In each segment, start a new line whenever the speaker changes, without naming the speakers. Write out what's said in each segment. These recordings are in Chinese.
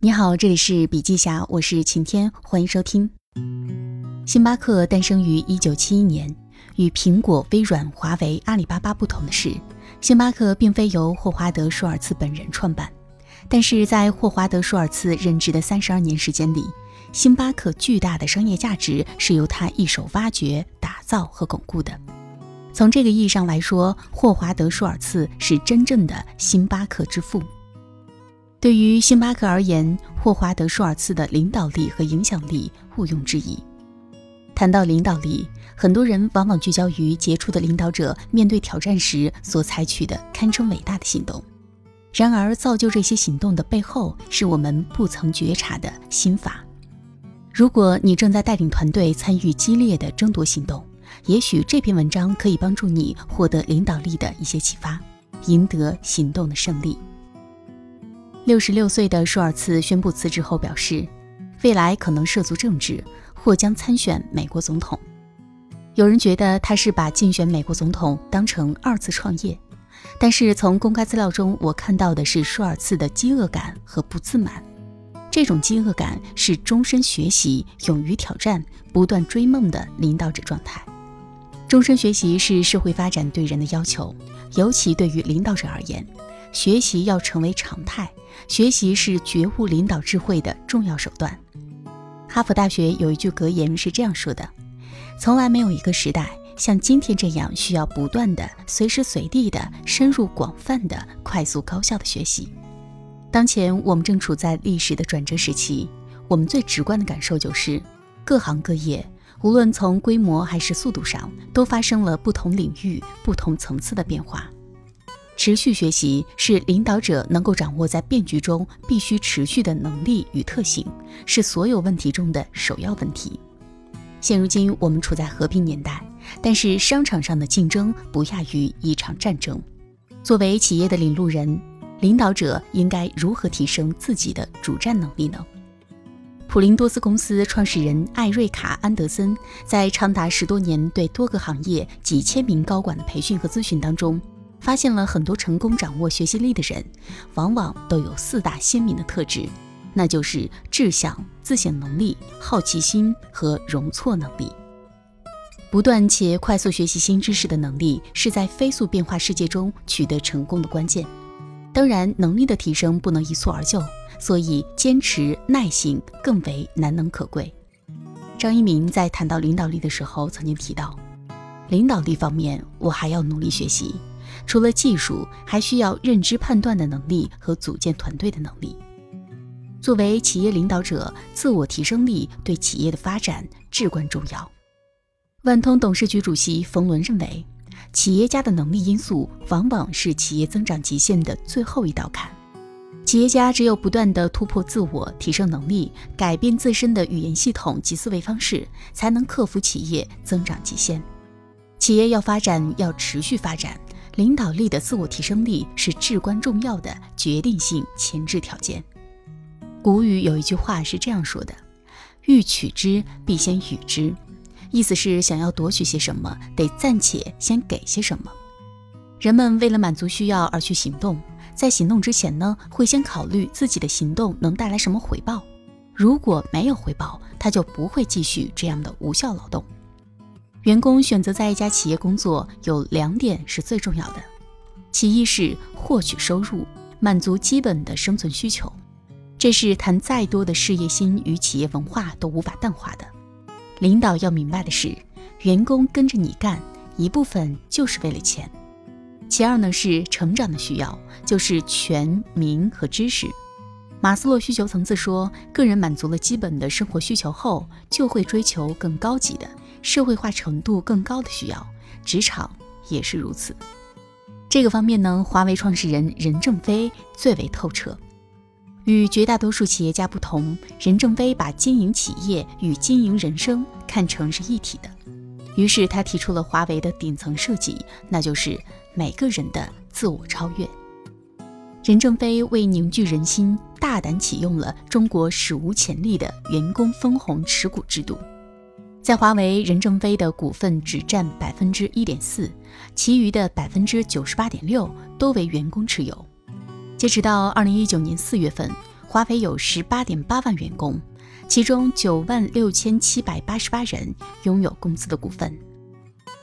你好，这里是笔记侠，我是晴天，欢迎收听。星巴克诞生于一九七一年，与苹果、微软、华为、阿里巴巴不同的是，星巴克并非由霍华德·舒尔茨本人创办，但是在霍华德·舒尔茨任职的三十二年时间里，星巴克巨大的商业价值是由他一手挖掘、打造和巩固的。从这个意义上来说，霍华德·舒尔茨是真正的星巴克之父。对于星巴克而言，霍华德·舒尔茨的领导力和影响力毋庸置疑。谈到领导力，很多人往往聚焦于杰出的领导者面对挑战时所采取的堪称伟大的行动。然而，造就这些行动的背后，是我们不曾觉察的心法。如果你正在带领团队参与激烈的争夺行动，也许这篇文章可以帮助你获得领导力的一些启发，赢得行动的胜利。六十六岁的舒尔茨宣布辞职后表示，未来可能涉足政治，或将参选美国总统。有人觉得他是把竞选美国总统当成二次创业，但是从公开资料中，我看到的是舒尔茨的饥饿感和不自满。这种饥饿感是终身学习、勇于挑战、不断追梦的领导者状态。终身学习是社会发展对人的要求，尤其对于领导者而言。学习要成为常态，学习是觉悟领导智慧的重要手段。哈佛大学有一句格言是这样说的：“从来没有一个时代像今天这样需要不断的、随时随地的、深入广泛的、快速高效的学习。”当前我们正处在历史的转折时期，我们最直观的感受就是，各行各业无论从规模还是速度上，都发生了不同领域、不同层次的变化。持续学习是领导者能够掌握在变局中必须持续的能力与特性，是所有问题中的首要问题。现如今我们处在和平年代，但是商场上的竞争不亚于一场战争。作为企业的领路人，领导者应该如何提升自己的主战能力呢？普林多斯公司创始人艾瑞卡·安德森在长达十多年对多个行业几千名高管的培训和咨询当中。发现了很多成功掌握学习力的人，往往都有四大鲜明的特质，那就是志向、自省能力、好奇心和容错能力。不断且快速学习新知识的能力，是在飞速变化世界中取得成功的关键。当然，能力的提升不能一蹴而就，所以坚持耐性更为难能可贵。张一鸣在谈到领导力的时候曾经提到，领导力方面，我还要努力学习。除了技术，还需要认知判断的能力和组建团队的能力。作为企业领导者，自我提升力对企业的发展至关重要。万通董事局主席冯仑认为，企业家的能力因素往往是企业增长极限的最后一道坎。企业家只有不断地突破自我，提升能力，改变自身的语言系统及思维方式，才能克服企业增长极限。企业要发展，要持续发展。领导力的自我提升力是至关重要的决定性前置条件。古语有一句话是这样说的：“欲取之，必先予之。”意思是想要夺取些什么，得暂且先给些什么。人们为了满足需要而去行动，在行动之前呢，会先考虑自己的行动能带来什么回报。如果没有回报，他就不会继续这样的无效劳动。员工选择在一家企业工作，有两点是最重要的，其一是获取收入，满足基本的生存需求，这是谈再多的事业心与企业文化都无法淡化的。领导要明白的是，员工跟着你干，一部分就是为了钱。其二呢是成长的需要，就是权、名和知识。马斯洛需求层次说，个人满足了基本的生活需求后，就会追求更高级的。社会化程度更高的需要，职场也是如此。这个方面呢，华为创始人任正非最为透彻。与绝大多数企业家不同，任正非把经营企业与经营人生看成是一体的。于是他提出了华为的顶层设计，那就是每个人的自我超越。任正非为凝聚人心，大胆启用了中国史无前例的员工分红持股制度。在华为，任正非的股份只占百分之一点四，其余的百分之九十八点六都为员工持有。截止到二零一九年四月份，华为有十八点八万员工，其中九万六千七百八十八人拥有公司的股份。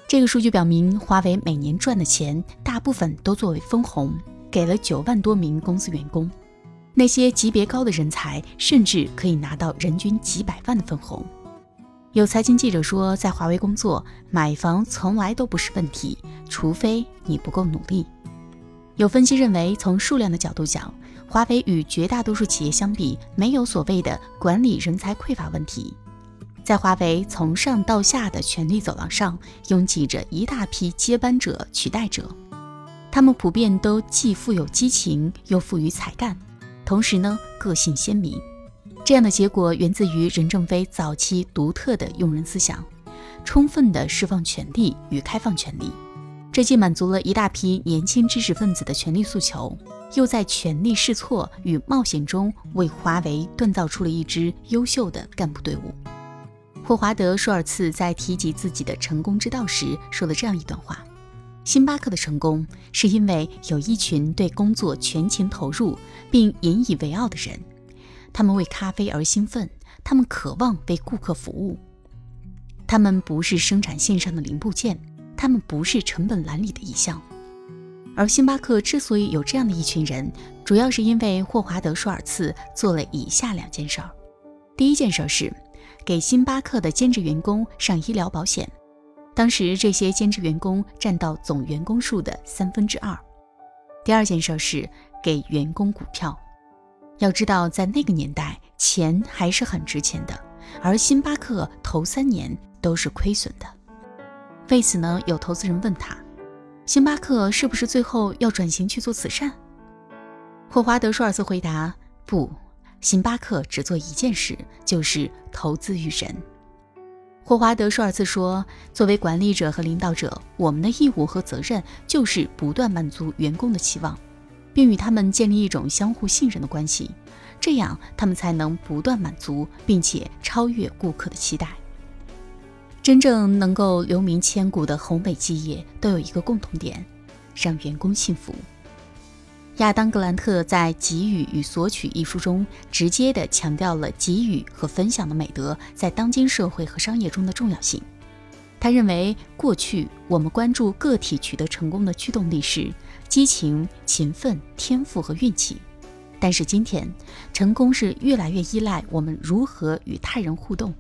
这个数据表明，华为每年赚的钱大部分都作为分红，给了九万多名公司员工。那些级别高的人才，甚至可以拿到人均几百万的分红。有财经记者说，在华为工作，买房从来都不是问题，除非你不够努力。有分析认为，从数量的角度讲，华为与绝大多数企业相比，没有所谓的管理人才匮乏问题。在华为从上到下的权力走廊上，拥挤着一大批接班者、取代者，他们普遍都既富有激情，又富于才干，同时呢，个性鲜明。这样的结果源自于任正非早期独特的用人思想，充分的释放权力与开放权力。这既满足了一大批年轻知识分子的权力诉求，又在权力试错与冒险中为华为锻造出了一支优秀的干部队伍。霍华德·舒尔茨在提及自己的成功之道时说了这样一段话：“星巴克的成功是因为有一群对工作全情投入并引以为傲的人，他们为咖啡而兴奋，他们渴望为顾客服务，他们不是生产线上的零部件。”他们不是成本栏里的一项，而星巴克之所以有这样的一群人，主要是因为霍华德·舒尔茨做了以下两件事儿。第一件事是给星巴克的兼职员工上医疗保险，当时这些兼职员工占到总员工数的三分之二。第二件事是给员工股票。要知道，在那个年代，钱还是很值钱的，而星巴克头三年都是亏损的。为此呢，有投资人问他，星巴克是不是最后要转型去做慈善？霍华德·舒尔茨回答：不，星巴克只做一件事，就是投资于人。霍华德·舒尔茨说：“作为管理者和领导者，我们的义务和责任就是不断满足员工的期望，并与他们建立一种相互信任的关系，这样他们才能不断满足并且超越顾客的期待。”真正能够留名千古的宏伟基业都有一个共同点：让员工幸福。亚当·格兰特在《给予与索取》一书中，直接地强调了给予和分享的美德在当今社会和商业中的重要性。他认为，过去我们关注个体取得成功的驱动力是激情、勤奋、天赋和运气，但是今天，成功是越来越依赖我们如何与他人互动。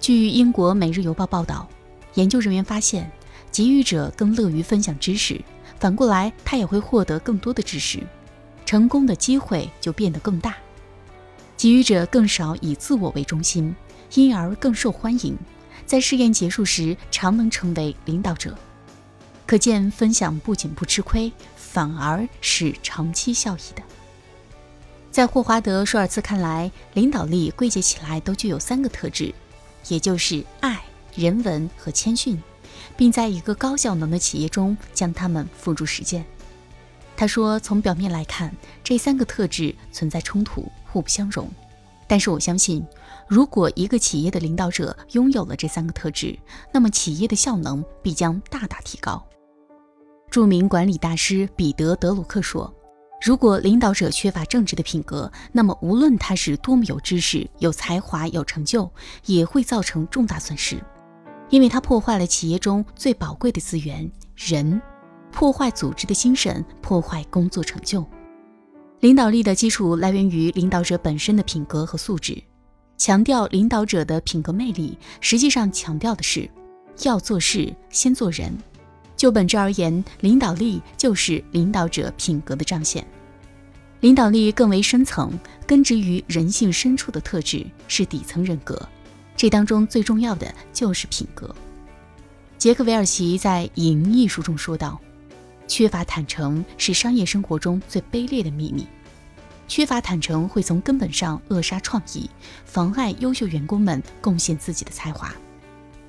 据英国《每日邮报》报道，研究人员发现，给予者更乐于分享知识，反过来，他也会获得更多的知识，成功的机会就变得更大。给予者更少以自我为中心，因而更受欢迎，在试验结束时常能成为领导者。可见，分享不仅不吃亏，反而是长期效益的。在霍华德·舒尔茨看来，领导力归结起来都具有三个特质。也就是爱、人文和谦逊，并在一个高效能的企业中将它们付诸实践。他说：“从表面来看，这三个特质存在冲突，互不相容。但是我相信，如果一个企业的领导者拥有了这三个特质，那么企业的效能必将大大提高。”著名管理大师彼得·德鲁克说。如果领导者缺乏正直的品格，那么无论他是多么有知识、有才华、有成就，也会造成重大损失，因为他破坏了企业中最宝贵的资源——人，破坏组织的精神，破坏工作成就。领导力的基础来源于领导者本身的品格和素质。强调领导者的品格魅力，实际上强调的是要做事先做人。就本质而言，领导力就是领导者品格的彰显。领导力更为深层，根植于人性深处的特质是底层人格。这当中最重要的就是品格。杰克韦尔奇在《赢》一书中说道：“缺乏坦诚是商业生活中最卑劣的秘密。缺乏坦诚会从根本上扼杀创意，妨碍优秀员工们贡献自己的才华。”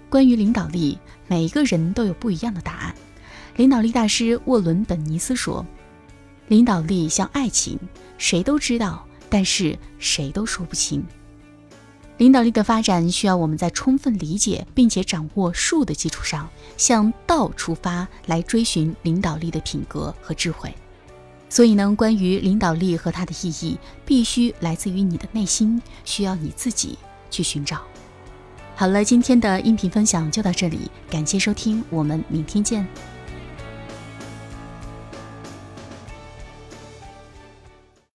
关于领导力，每一个人都有不一样的答案。领导力大师沃伦·本尼斯说：“领导力像爱情，谁都知道，但是谁都说不清。领导力的发展需要我们在充分理解并且掌握术的基础上，向道出发，来追寻领导力的品格和智慧。所以呢，关于领导力和它的意义，必须来自于你的内心，需要你自己去寻找。好了，今天的音频分享就到这里，感谢收听，我们明天见。